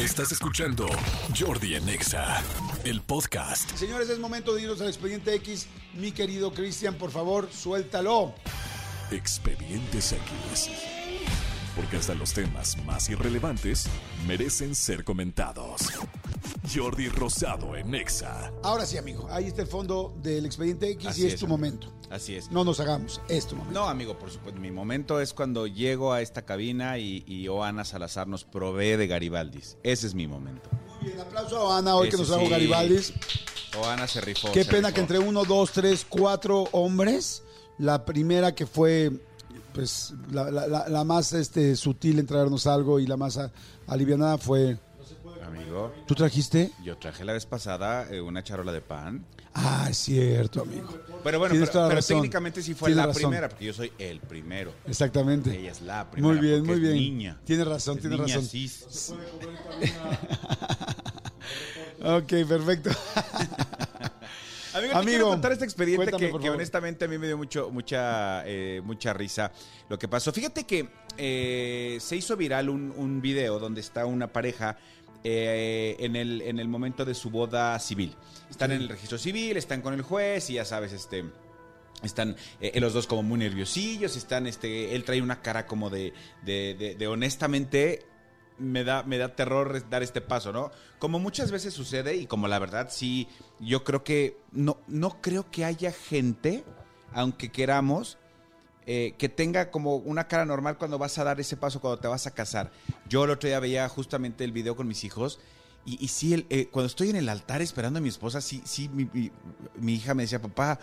Estás escuchando Jordi en Exa, el podcast. Señores, es momento de irnos al expediente X. Mi querido Cristian, por favor, suéltalo. Expedientes X. Porque hasta los temas más irrelevantes merecen ser comentados. Jordi Rosado en Exa. Ahora sí, amigo, ahí está el fondo del expediente X Así y es, es, tu amigo. momento. Así es. No nos hagamos, es tu momento. No, amigo, por supuesto. Mi momento es cuando llego a esta cabina y, y Oana Salazar nos provee de Garibaldis. Ese es mi momento. Muy bien, aplauso a Ana hoy que nos trajo sí. Garibaldi. Oana se rifó. Qué se pena rifó. que entre uno, dos, tres, cuatro hombres, la primera que fue pues la, la- la- la más este, sutil en traernos algo y la más a- alivianada fue... Amigo, ¿Tú trajiste? yo traje la vez pasada eh, una charola de pan. Ah, es cierto, amigo. Pero bueno, Tienes pero, toda la pero razón. técnicamente sí fue Tienes la razón. primera, porque yo soy el primero. Exactamente. Ella es la primera. Muy bien, porque muy es bien. Niña. Tienes razón, Es tienes niña razón. cis. Ok, perfecto. Amigo, te Amigo, quiero contar este expediente cuéntame, que, por que favor. honestamente a mí me dio mucho, mucha, eh, mucha risa lo que pasó. Fíjate que eh, se hizo viral un, un video donde está una pareja eh, en, el, en el momento de su boda civil. Están en el registro civil, están con el juez y ya sabes, este... Están eh, los dos como muy nerviosillos, están, este, él trae una cara como de, de, de- de honestamente, me da, me da terror dar este paso, ¿no? Como muchas veces sucede y como la verdad sí, yo creo que no, no creo que haya gente, aunque queramos, eh, que tenga como una cara normal cuando vas a dar ese paso, cuando te vas a casar. Yo el otro día veía justamente el video con mis hijos y, y sí, el- eh, cuando estoy en el altar esperando a mi esposa, sí, sí, mi, mi- mi hija me decía, papá,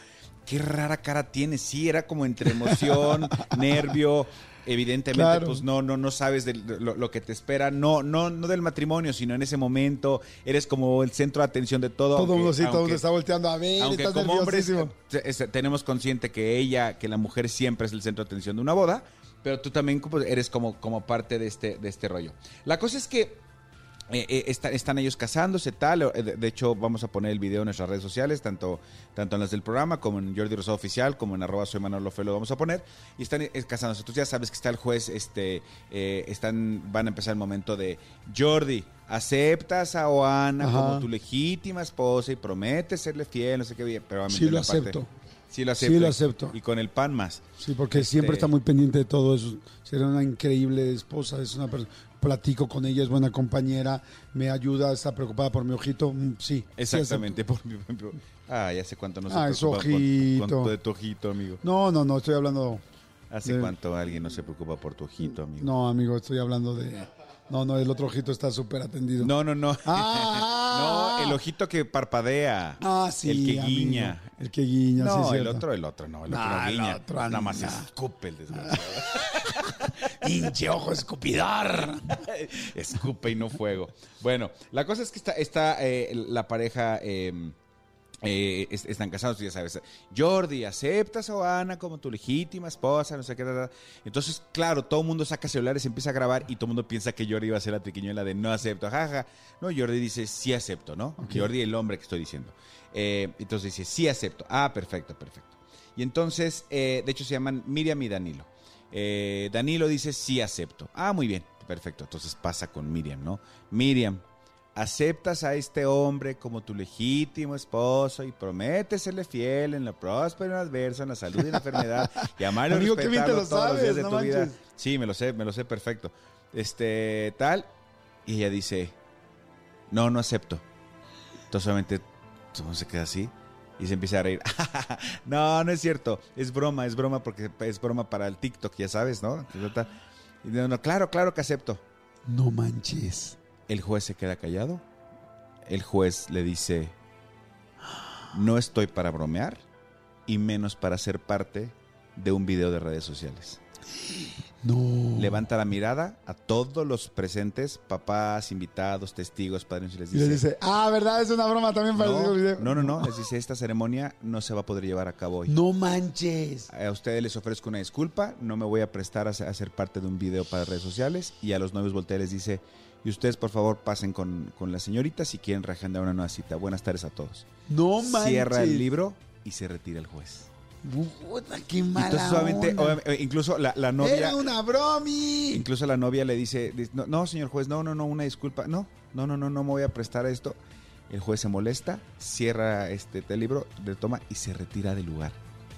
qué rara cara tienes. Sí, era como entre emoción, nervio. Evidentemente, Claro. pues no, no, no sabes de lo, lo que te espera, no, no, no del matrimonio, sino en ese momento, eres como el centro de atención de todo. todo mundo sí, todo mundo está volteando a ver, aunque estás como hombres eh, eh, tenemos consciente que ella, que la mujer siempre es el centro de atención de una boda, pero tú también como- eres como, como parte de este, de este rollo. La cosa es que eh, eh, está- están ellos casándose, tal. eh, De, hecho, vamos a poner el video en nuestras redes sociales, tanto, tanto en las del programa como en Jordi Rosado Oficial, como en arroba soy Manolo Fe, lo vamos a poner. Y están eh, casándose. Tú ya sabes que está el juez, este, eh, están, van a empezar el momento de Jordi. ¿Aceptas a Oana Ajá. como tu legítima esposa y prometes serle fiel? No sé qué bien, pero obviamente Sí lo la parte- acepto. Sí lo acepto. Sí lo acepto. Y con el pan más. Sí, porque Este- siempre está muy pendiente de todo eso. Sería una increíble esposa, es una persona. Platico con ella, es buena compañera, me ayuda, está preocupada por mi ojito. Mm, Sí. sí Exactamente. por mi- ah, ya sé cuánto no se Ah, preocupa ojito. cuánto de tu ojito, amigo. No, no, no, estoy hablando. ¿Hace De- cuánto alguien no se preocupa por tu ojito, amigo? No, amigo, estoy hablando de. No, no, el otro ojito está súper atendido. No, no, no. Ah. No, el ojito que parpadea. Ah, sí. El que amigo. guiña. El que guiña, sí. No, es el cierto. otro, el otro, no, el otro Ah, no el guiña. otro, Nada más escupe el desgraciado. Hinche ojo escupidor. Escupe y no fuego. Bueno, la cosa es que está, está eh, la pareja. eh, eh, es- están casados, tú ya sabes. Jordi, ¿aceptas a Ana como tu legítima esposa? No sé qué. ta. Entonces, claro, todo el mundo saca celulares, empieza a grabar y todo el mundo piensa que Jordi iba a ser la triquiñuela de no acepto, jaja. No, Jordi dice sí acepto, ¿no? Jordi, el hombre que estoy diciendo. Eh, entonces dice sí acepto. Ah, perfecto, perfecto. Y entonces, eh, de hecho, se llaman Miriam y Danilo. Danilo dice sí acepto. Ah, muy bien, perfecto. Entonces pasa con Miriam, ¿no? Miriam, ¿aceptas a este hombre como tu legítimo esposo y prometes serle fiel en la próspera y en la adversa, en la salud y en la enfermedad y amarlo y Amigo, respetarlo lo todos los días sabes, de no tu vida? Sí, me lo sé, me lo sé perfecto. Este, tal. Y ella dice, no, no acepto. Entonces solamente se queda así y se empieza a reír. no, no es cierto. Es broma, es broma porque es broma para el TikTok, ya sabes, ¿no? Y dice, no, claro, claro que acepto. No manches. El juez se queda callado. El juez le dice, no estoy para bromear y menos para ser parte de un video de redes sociales. No. Levanta la mirada a todos los presentes, papás, invitados, testigos, padres, y les Y dice, ah, ¿verdad? Es una broma también para no, el video. no, no, no, les dice, esta ceremonia no se va a poder llevar a cabo hoy. No manches. A ustedes les ofrezco una disculpa, no me voy a prestar a ser, a ser parte de un video para redes sociales. Y a los novios voltea y les dice, y ustedes por favor pasen con, con la señorita si quieren reagendar una nueva cita. Buenas tardes a todos. No manches. Cierra el libro y se retira el juez. Puta, qué mala Entonces, obviamente, onda. eh, incluso la, la novia. Era una bromi. Incluso la novia le dice, no, no, señor juez, no, no, no, una disculpa, no, no, no, no, no me voy a prestar a esto. El juez se molesta, cierra este el libro de toma y se retira del lugar.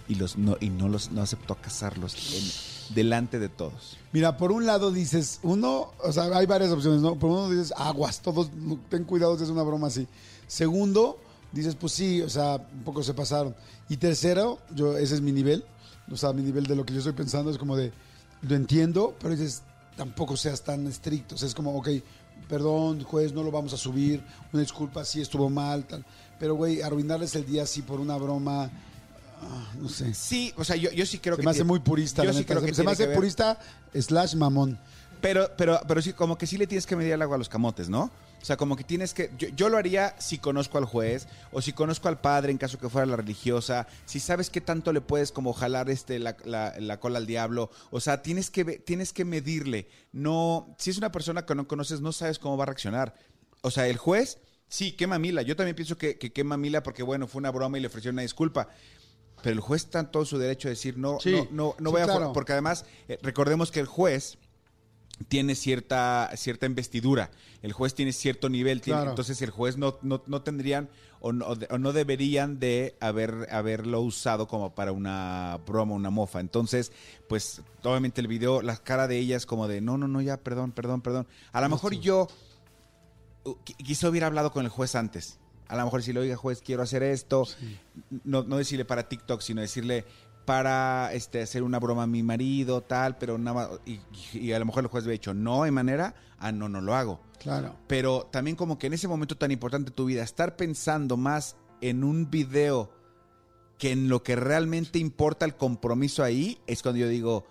Y los no y no los no aceptó casarlos en- delante de todos. Mira, por un lado dices, uno, o sea, hay varias opciones, ¿no? Por uno dices, aguas, todos, ten cuidado es una broma así. Segundo, dices, pues sí, o sea, un poco se pasaron. Y tercero, yo, ese es mi nivel, o sea, mi nivel de lo que yo estoy pensando es como de, lo entiendo, pero dices, tampoco seas tan estricto. O sea, es como, ok, perdón, juez, no lo vamos a subir, una disculpa, sí estuvo mal, tal. Pero, güey, arruinarles el día así por una broma, no sé. Sí, o sea, yo, yo sí creo Se que me hace muy purista, Yo sí creo Se- que se me hace que purista slash mamón. Pero, pero, pero sí, como que sí le tienes que medir el agua a los camotes, ¿no? O sea, como que tienes que. Yo, yo lo haría si conozco al juez, o si conozco al padre en caso que fuera la religiosa, si sabes qué tanto le puedes como jalar este la, la- la cola al diablo. O sea, tienes que, tienes que medirle. No. Si es una persona que no conoces, no sabes cómo va a reaccionar. O sea, el juez, sí, qué mamila. Yo también pienso que, que qué mamila, porque bueno, fue una broma y le ofreció una disculpa. Pero el juez está en todo su derecho de decir no, Sí, no, no, no sí, voy a. claro. Porque además, eh, recordemos que el juez tiene cierta, cierta investidura. El juez tiene cierto nivel. tiene- Claro. entonces el juez no, no, no tendrían o no, o no deberían de haber, haberlo usado como para una broma, una mofa. Entonces, pues obviamente el video, la cara de ella es como de, no, no, no, ya, perdón, perdón, perdón. A lo mejor yo uh, qui- quizá hubiera hablado con el juez antes. A lo mejor decirle, oiga, juez, quiero hacer esto. No, no decirle para TikTok, sino decirle para este, hacer una broma a mi marido, tal, pero nada más. Y, y a lo mejor el juez hubiera dicho, no hay manera, ah, no, no lo hago. Claro. Pero también como que en ese momento tan importante de tu vida, estar pensando más en un video que en lo que realmente importa el compromiso ahí, es cuando yo digo,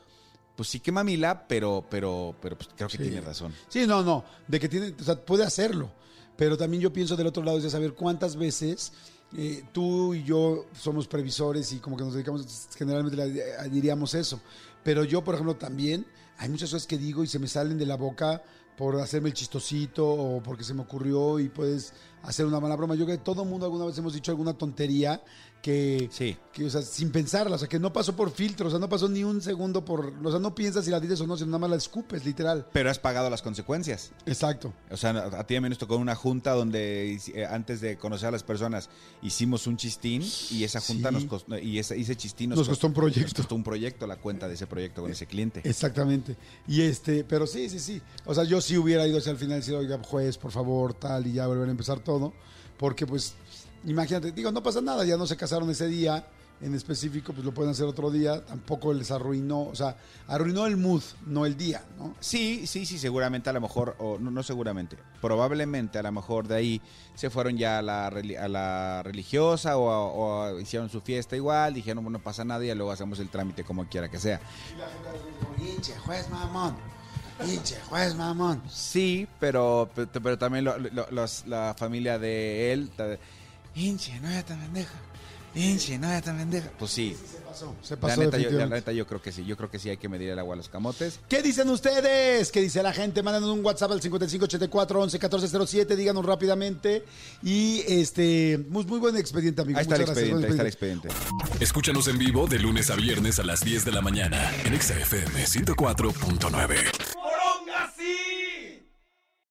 pues sí que mamila, pero, pero, pero pues creo que Sí. tiene razón. Sí, no, no, de que tiene, o sea, puede hacerlo, pero también yo pienso del otro lado es de saber cuántas veces eh, tú y yo somos previsores y como que nos dedicamos, generalmente diríamos eso, pero yo, por ejemplo, también hay muchas cosas que digo y se me salen de la boca por hacerme el chistosito o porque se me ocurrió y puedes hacer una mala broma. Yo creo que todo el mundo alguna vez hemos dicho alguna tontería que, Sí. que, o sea, sin pensarla, o sea, que no pasó por filtro, o sea, no pasó ni un segundo por, o sea, no piensas si la dices o no, sino nada más la escupes, literal. Pero has pagado las consecuencias. Exacto. O sea, a ti también nos tocó una junta donde eh, antes de conocer a las personas hicimos un chistín y esa junta Sí. nos costó, y ese, ese chistín Nos costó un proyecto. Nos costó un proyecto, la cuenta de ese proyecto con ese cliente. Exactamente. Y este, pero sí, sí, sí. O sea, yo sí hubiera ido hacia el final y decir, oiga, juez, por favor, tal, y ya volver a empezar todo. Porque, pues, imagínate, digo, no pasa nada, ya no se casaron ese día en específico, pues lo pueden hacer otro día. Tampoco les arruinó, o sea, arruinó el mood, no el día, ¿no? Sí, sí, sí, seguramente a lo mejor, o no, no seguramente, probablemente a lo mejor de ahí se fueron ya a la, a la religiosa o, a- o hicieron su fiesta igual, dijeron, bueno, no pasa nada y ya luego hacemos el trámite como quiera que sea. Hinche, juez mamón. Hinche, juez mamón. Sí, pero, pero, pero también lo- lo- los- la familia de él, hinche, no era tan pendeja, hinche, no era tan pendeja. Pues sí, Se pasó, se la pasó neta, yo, la neta yo creo que sí, yo creo que sí hay que medir el agua a los camotes. ¿Qué dicen ustedes? ¿Qué dice la gente? Mándanos un WhatsApp al 5584 11 1407, díganos rápidamente. Y este, muy, muy buen expediente, amigo. Ahí está el gracias, expediente, ahí está el expediente. Escúchanos en vivo de lunes a viernes a las 10 de la mañana en Exa FM 104.9.